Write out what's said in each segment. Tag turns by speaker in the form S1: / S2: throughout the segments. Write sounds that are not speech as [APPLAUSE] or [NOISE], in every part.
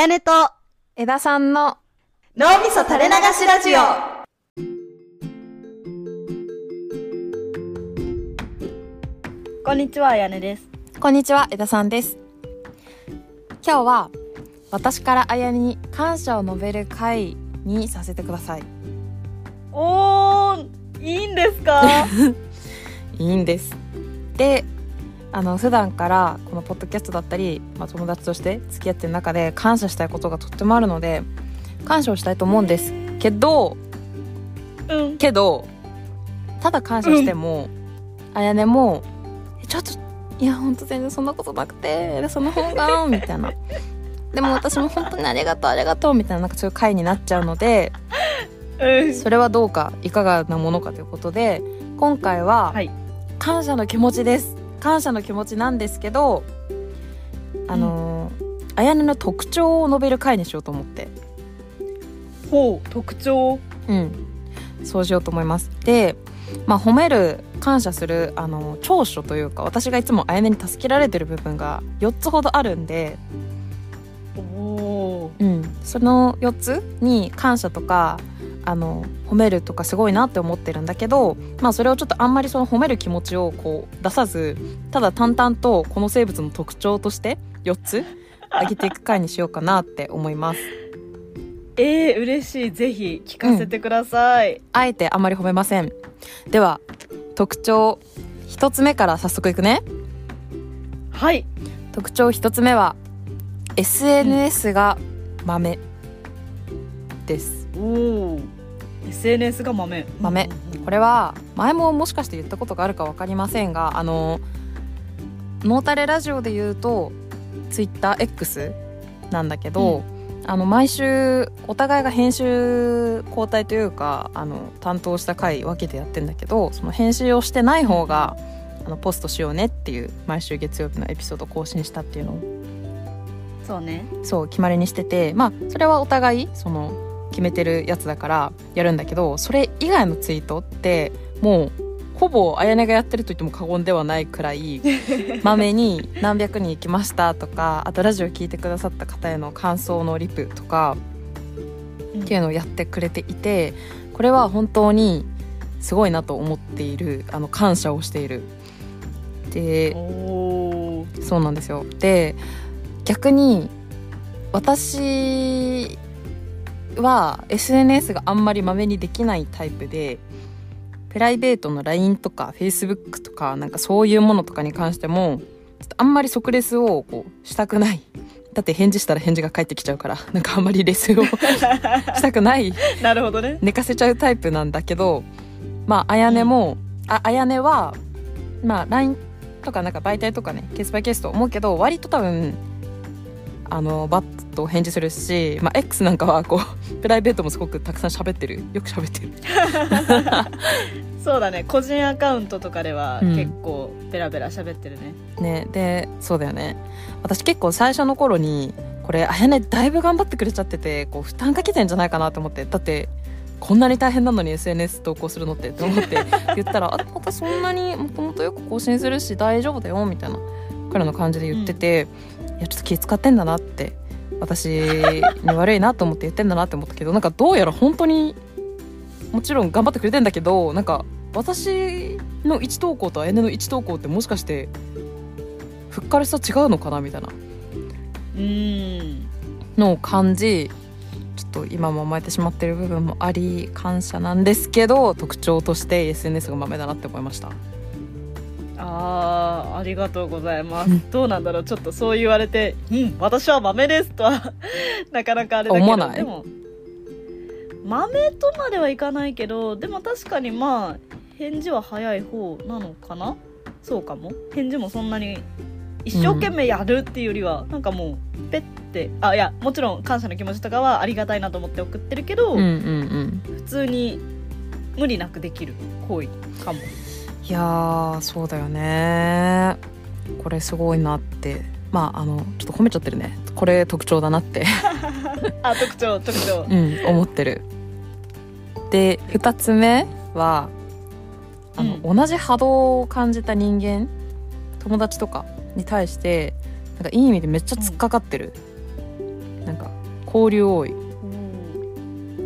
S1: やねと
S2: 枝さんの
S1: 脳みそ垂れ流しラジオ。こんにちは、あやねです。
S2: こんにちは枝さんです。今日は私からあやに感謝を述べる会にさせてください。
S1: おー、いいんですか？[LAUGHS]
S2: いいんです。であの普段からこのポッドキャストだったり、まあ、友達として付き合ってる中で感謝したいことがとってもあるので感謝をしたいと思うんですけど
S1: うん。
S2: けどただ感謝しても、あやねもえちょっといやほんと全然そんなことなくてその方が [LAUGHS] みたいなでも私も本当にありがとうありがとうみたいななんかそういう回になっちゃうので
S1: うん。
S2: それはどうかいかがなものかということで今回は
S1: はい。
S2: 感謝の気持ちです感謝の気持ちなんですけどあのーあやねの特徴を述べる回にしようと思って。
S1: ほう、特徴？
S2: うん。そうしようと思います。でまあ褒める感謝するあの長所というか私がいつもあやねに助けられてる部分が4つほどあるんで、
S1: おー。
S2: うん、その4つに感謝とかあの褒めるとかすごいなって思ってるんだけど、まあ、それをちょっとあんまりその褒める気持ちをこう出さずただ淡々とこの生物の特徴として4つ挙げていく回にしようかなって思います。
S1: えー、嬉しい。ぜひ聞かせてください。
S2: あえてあんまり褒めませんでは特徴1つ目から早速いくね
S1: はい。
S2: 特徴1つ目は SNS が豆です
S1: おー。SNS が豆。
S2: 豆
S1: うんうんうん
S2: これは前ももしかして言ったことがあるか分かりませんがあのノータレラジオで言うと TwitterX なんだけど、あの毎週お互いが編集交代というかあの担当した回分けてやってんだけどその編集をしてない方があのポストしようねっていう毎週月曜日のエピソード更新したっていうのを
S1: そうね。
S2: そう決まりにしててまあそれはお互いその決めてるやつだからやるんだけどそれ以外のツイートってもうほぼあやねがやってると言っても過言ではないくらい [LAUGHS] まめに何百人行きましたとかあとラジオ聞いてくださった方への感想のリプとかっていうのをやってくれていてこれは本当にすごいなと思っているあの感謝をしている。で。そうなんですよで逆に私は SNS があんまりまめにできないタイプでプライベートの LINE とか Facebook とかなんかそういうものとかに関してもちょっとあんまり即レスをこうしたくないだって返事したら返事が返ってきちゃうからなんかあんまりレスを [LAUGHS] したくない
S1: なるほどね。
S2: 寝かせちゃうタイプなんだけどまああやねも、ああやねはまあ LINE とかなんか媒体とかねケースバイケースと思うけど割と多分あのバッと返事するし、まあ、X なんかはこう [LAUGHS] プライベートもすごくたくさん喋ってる。よく喋ってる。[LAUGHS]
S1: そうだね。個人アカウントとかでは
S2: うん。
S1: 結構ベラベラ喋ってるね。
S2: ね。でそうだよね。私結構最初の頃にこれあやねだいぶ頑張ってくれちゃっててこう負担かけてんじゃないかなと思って。だってこんなに大変なのに SNS 投稿するのってって思って [LAUGHS] 言ったら「あまたそんなにもともとよく更新するし大丈夫だよ」みたいなくらいの感じで言ってて、いやちょっと気使ってんだなって私に悪いなと思って言ってんだなって思ったけどなんかどうやら本当にもちろん頑張ってくれてんだけどなんか私の1投稿とあやねの1投稿ってもしかしてふっかるさ違うのかなみたいな
S1: うーん。
S2: のを感じちょっと今も甘えてしまってる部分もあり感謝なんですけど特徴として SNS が豆だなって思いました
S1: あーありがとうございます。どうなんだろうちょっとそう言われて「うん。私は豆です」とは [LAUGHS] なかなかあれだけど
S2: 思わない？
S1: でも豆とまではいかないけどでも確かにまあ返事は早い方なのかな？そうかも。返事もそんなに一生懸命やるっていうよりは、なんかもうペッてあいやもちろん感謝の気持ちとかはありがたいなと思って送ってるけど、
S2: うんうんうん。
S1: 普通に無理なくできる行為かも
S2: いやーそうだよね。これすごいなって。まああのちょっと褒めちゃってるね。これ特徴だなって。[LAUGHS]
S1: あ特徴特徴。[LAUGHS]
S2: うん思ってる。で2つ目はあの、同じ波動を感じた人間友達とかに対してなんかいい意味でめっちゃ突っかかってる、なんか交流多い、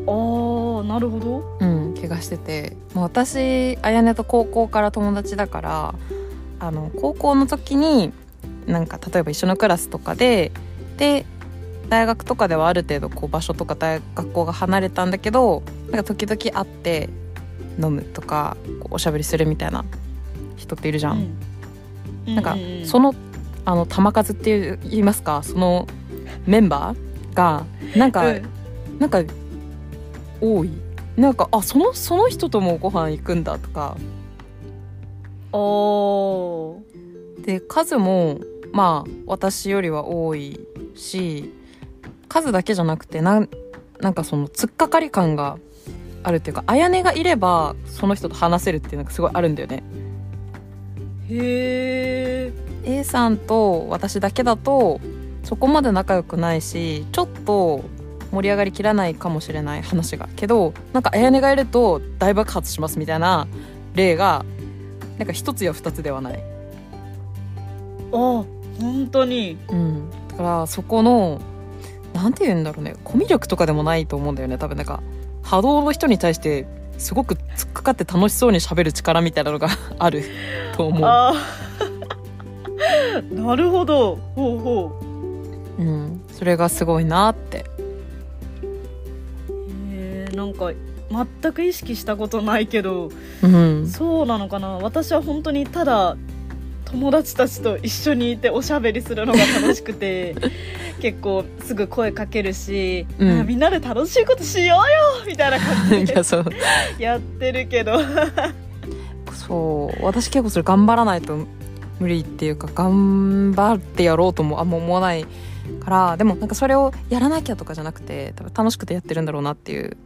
S1: あーなるほど。
S2: うん、気がしてて。もう私あやねと高校から友達だからあの高校の時になんか例えば一緒のクラスとかでで大学とかではある程度こう場所とか大学校が離れたんだけどなんか時々会って飲むとかこうおしゃべりするみたいな人っているじゃん。
S1: うん。
S2: なんか
S1: ううう
S2: そのあの玉数っていう言いますか？そのメンバーがなんか、
S1: うん。
S2: なんか多い。なんかあそのその人ともご飯行くんだとか。
S1: おー。
S2: で数もまあ私よりは多いし数だけじゃなくてなんなんかその突っかかり感があるっていうかあやねがいればその人と話せるっていうのがすごいあるんだよね。
S1: へえ
S2: A さんと私だけだとそこまで仲良くないしちょっと盛り上がりきらないかもしれない話が。けどなんかあやねがいると大爆発しますみたいな例がなんか一つや二つではない、
S1: あ本当に。
S2: うん、だからそこのなんて言うんだろうね。コミュ力とかでもないと思うんだよね多分。なんか波動の人に対してすごく突っかかって楽しそうに喋る力みたいなのが [LAUGHS] あると思う、
S1: なるほど。ほうほ
S2: うん、それがすごいなって
S1: うへえんか全く意識したことないけど
S2: うん。
S1: そうなのかな。私は本当にただ友達たちと一緒にいておしゃべりするのが楽しくて [LAUGHS] 結構すぐ声かけるし、
S2: うん。
S1: あみんなで楽しいことしようよみたいな感じで [LAUGHS] [LAUGHS]
S2: や
S1: ってるけど。
S2: そう。私結構それ頑張らないと無理っていうか頑張ってやろうともあんま思わないからでもなんかそれをやらなきゃとかじゃなくて多分楽しくてやってるんだろうなっていう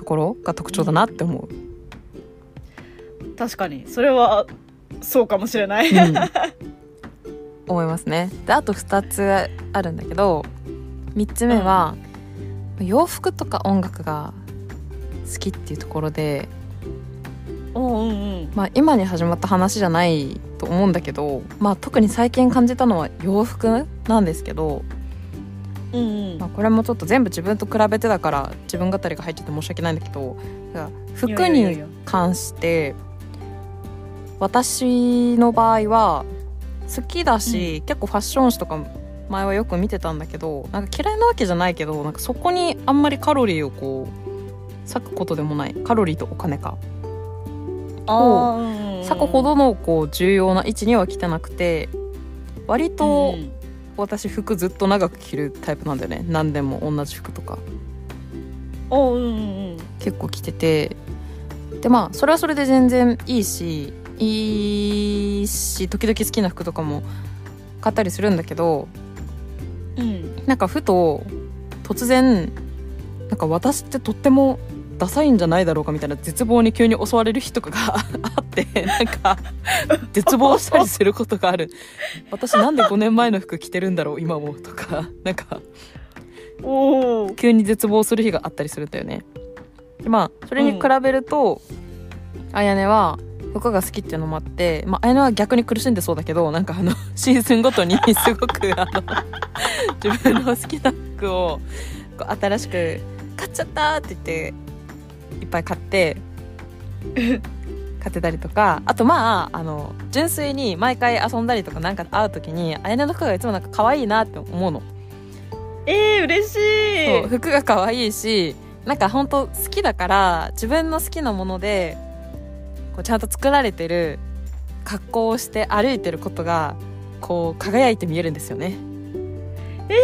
S2: ところが特徴だなって思う、
S1: 確かに。それはそうかもしれない、
S2: うん。思いますね。であと2つあるんだけど3つ目は、洋服とか音楽が好きっていうところで
S1: うんうん。
S2: まあ、今に始まった話じゃないと思うんだけど、まあ、特に最近感じたのは洋服なんですけど、
S1: うんうん。
S2: まあ、これもちょっと全部自分と比べてだから自分語りが入っちゃって申し訳ないんだけど服に関して私の場合は好きだし、結構ファッション誌とか前はよく見てたんだけどなんか嫌いなわけじゃないけどなんかそこにあんまりカロリーをこう割くことでもない。カロリーとお金か。
S1: あーうんうん
S2: 割くほどのこう重要な位置には来てなくて割と
S1: うん
S2: 私服ずっと長く着るタイプなんだよね。何でも同じ服とか。
S1: おううんうん。
S2: 結構着てて。でまあそれはそれで全然いいしいいし時々好きな服とかも買ったりするんだけど
S1: うん。
S2: なんかふと突然なんか私ってとってもダサいんじゃないだろうかみたいな絶望に急に襲われる日とかが [LAUGHS] あってなんか絶望したりすることがある。[LAUGHS] 私なんで5年前の服着てるんだろう今もとか。[LAUGHS] なんか
S1: おお
S2: 急に絶望する日があったりするんだよね。でまあそれに比べると、あやねは服が好きっていうのもあって、まあ、あやねは逆に苦しんでそうだけどなんかあのシーズンごとにすごくあの自分の好きな服をこう新しく買っちゃったって言っていっぱい買って買ってたりとかあとまああの純粋に毎回遊んだりとかなんか会う時にあやねの服がいつもなんか可愛いなって思うの。
S1: えー、嬉しい。
S2: そう服が可愛いしなんか本当好きだから自分の好きなものでこうちゃんと作られてる格好をして歩いてることがこう輝いて見えるんですよね。
S1: え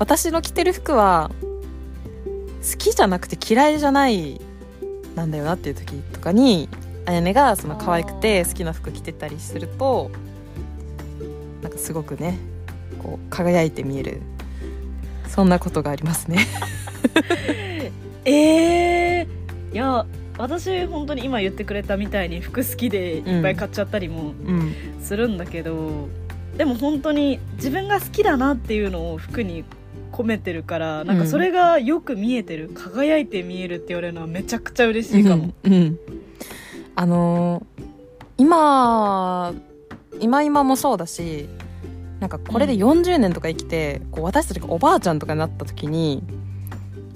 S2: 私の着てる服は好きじゃなくて嫌いじゃないなんだよなっていう時とかにあやねがその可愛くて好きな服着てたりするとなんかすごくねこう輝いて見える。そんなことがありますね。[LAUGHS]
S1: えー、いや私本当に今言ってくれたみたいに服好きでいっぱい買っちゃったりも
S2: うん。
S1: するんだけど、でも本当に自分が好きだなっていうのを服に込めてるからなんかそれがよく見えてる、輝いて見えるって言われるのはめちゃくちゃ嬉しいかも、
S2: うんうん。あのー今今今もそうだしなんかこれで40年とか生きてこう私たちがおばあちゃんとかになった時に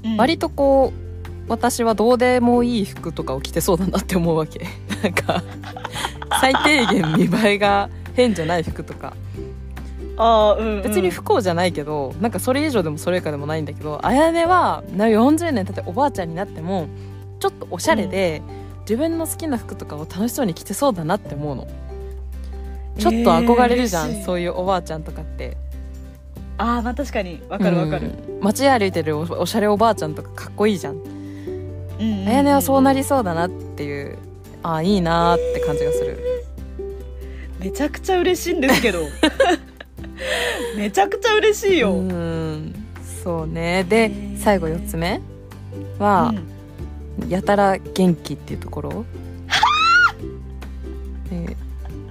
S1: うん。
S2: 割とこう私はどうでもいい服とかを着てそうだなって思うわけ。なんか [LAUGHS] 最低限見栄えが変じゃない服とか
S1: ああうん、うん、
S2: 別に不幸じゃないけどなんかそれ以上でもそれ以下でもないんだけどあやねはな40年経っておばあちゃんになってもちょっとおしゃれで、自分の好きな服とかを楽しそうに着てそうだなって思うの。ちょっと憧れるじゃん、
S1: えー
S2: そういうおばあちゃんとかって。
S1: ああまあ確かに。わかるわかる、
S2: うん街歩いてるおおしゃれおばあちゃんとかかっこいいじゃん。
S1: うんうんうん
S2: あやねはそうなりそうだなっていうああいいなーって感じがする。
S1: めちゃくちゃ嬉しいんですけど [LAUGHS] めちゃくちゃ嬉しいよ、
S2: う
S1: うん。
S2: んそうね。で最後4つ目。は、やたら元気っていうところ。[LAUGHS] で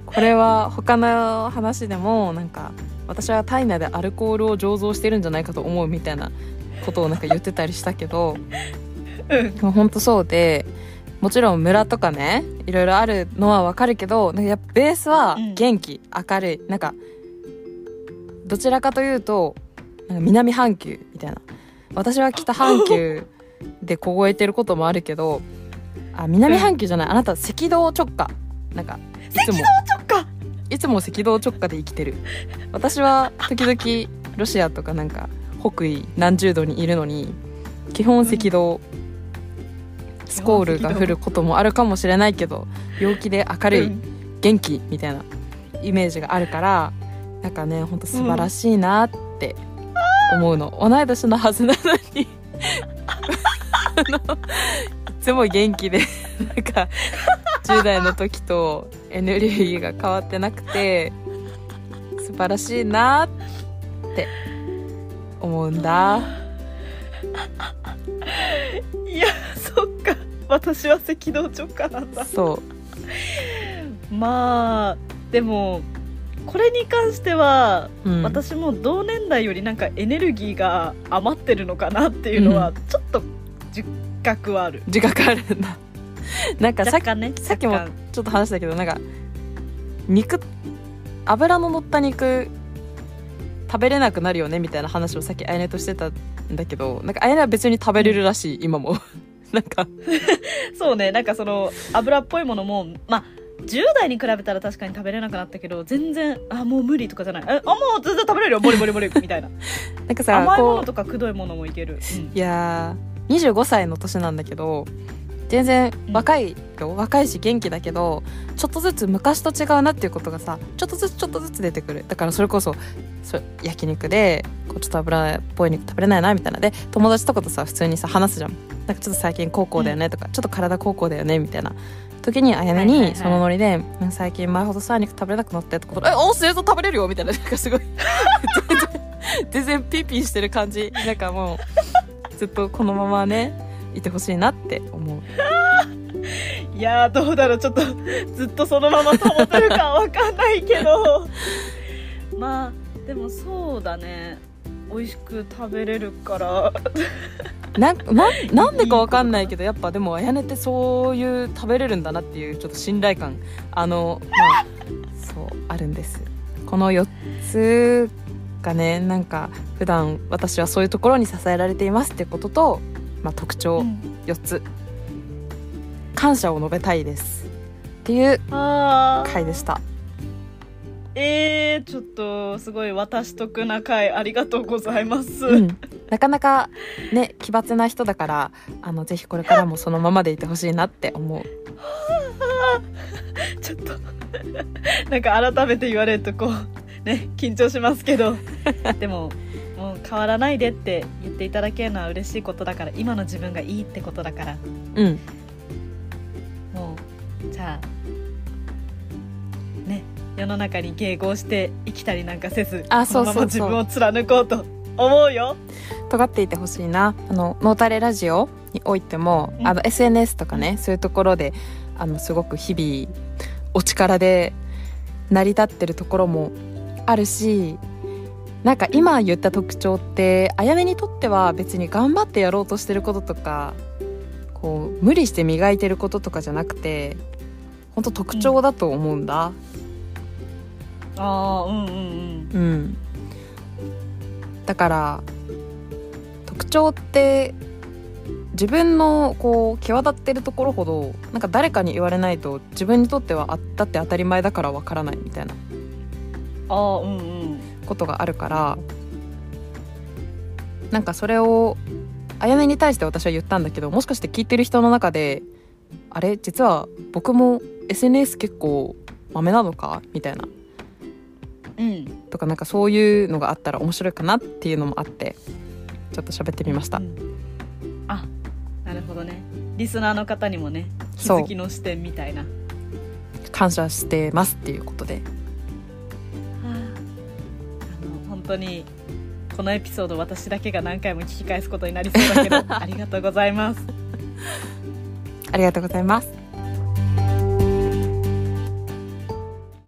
S2: これは他の話でもなんか私は体内でアルコールを醸造してるんじゃないかと思うみたいなことをなんか言ってたりしたけど [LAUGHS]
S1: うん。
S2: でも本当そうでもちろん村とかねいろいろあるのはわかるけどなんかやっぱベースは
S1: うん
S2: 元気、明るい。なんかどちらかというとなんか南半球みたいな。私は北半球で凍えてることもあるけどあ南半球じゃない、あなた赤道直下。なんかいつもいつも赤道直下で生きてる。私は時々ロシアとかなんか北緯何十度にいるのに基本赤道、スコールが降ることもあるかもしれないけど陽気で明るい、
S1: うん。
S2: 元気みたいなイメージがあるからなんかねほん。と素晴らしいなって思うの、同い年のはずなのに。[LAUGHS] あのいつも元気でなんか10代の時とエネルギーが変わってなくて素晴らしいなって思うんだ。
S1: いやそっか。私は赤道直下なんだ。
S2: そう。
S1: まあでもこれに関しては、
S2: うん。
S1: 私も同年代よりなんかエネルギーが余ってるのかなっていうのは
S2: う
S1: ちょっと自覚はある、
S2: 自覚あるんだ。[LAUGHS] なんかさっ
S1: 若干ね
S2: さっきもちょっと話したけどなんか肉油の乗った肉食べれなくなるよねみたいな話をさっきあやねとしてたんだけどなんかあやねは別に食べれるらしい今も。[LAUGHS] なんか。[LAUGHS]
S1: そうねなんかその油っぽいものもまあ10代に比べたら確かに食べれなくなったけど全然あもう無理とかじゃない。えあもう全然食べれるよ。ボリボリボリ。[LAUGHS] みたいな。
S2: なんかさ
S1: 甘いものとかくどいものもいける、うん。
S2: いやー25歳の年なんだけど全然若いよ、若いし元気だけどちょっとずつ昔と違うなっていうことがさちょっとずつちょっとずつ出てくる。だからそれこそそ焼肉でこうちょっと油っぽい肉食べれないなみたいな。で友達とかとさ普通にさ話すじゃん。なんかちょっと最近高校だよねとか、ちょっと体高校だよねみたいな時にあやね
S1: はいはいはい。
S2: にそのノリで「うん最近前ほどさ肉食べれなくなって」とか「えお生徒食べれるよ」みたいななんかすごい。[LAUGHS] 全然ピーピーしてる感じ。なんかもうずっとこのままねいてほしいなって思う。
S1: いやーどうだろう。ちょっとずっとそのまま保てるかわかんないけど。[LAUGHS] まあでもそうだね美味しく食べれるから。
S2: なな [LAUGHS] なんでかわかんないけどやっぱでもあやねってそういう食べれるんだなっていうちょっと信頼感。あのまあそうあるんです。この4つがねなんか普段私はそういうところに支えられていますってことと、まあ、特徴。
S1: うん。
S2: 4つ。感謝を述べたいです。っていう回でした
S1: えー、ちょっとすごい私得な回ありがとうございます、
S2: うん、なかなかね奇抜な人だからあのぜひこれからもそのままでいてほしいなって思う。
S1: ちょっとなんか改めて言われるとこうね緊張しますけど。[LAUGHS] でももう変わらないでって言っていただけるのは嬉しいことだから今の自分がいいってことだから。
S2: うん。
S1: もうじゃあね世の中に迎合して生きたりなんかせず
S2: あそうそう
S1: 自分を貫こうと思うよ。
S2: 尖っていてほしいな。あのノータレラジオにおいても、
S1: うん。
S2: あの SNS とかねそういうところであのすごく日々お力で成り立ってるところもあるしなんか今言った特徴ってあやめにとっては別に頑張ってやろうとしてることとかこう無理して磨いてることとかじゃなくて本当特徴だと思うんだ、
S1: ああうんうんうん。
S2: うん。だから特徴って自分のこう際立ってるところほどなんか誰かに言われないと自分にとってはあだって当たり前だからわからないみたいな。
S1: あうんうん
S2: ことがあるからなんかそれをあやねに対して私は言ったんだけどもしかして聞いてる人の中であれ？実は僕も SNS 結構マメなのか？みたいな。とかなんかそういうのがあったら面白いかなっていうのもあってちょっと喋ってみました、
S1: うん。あなるほどね。リスナーの方にもね気づきの視点みたいな。
S2: 感謝してますっていうことで。
S1: あの本当にこのエピソード私だけが何回も聞き返すことになりそうだけど [LAUGHS] ありがとうございます。
S2: ありがとうございます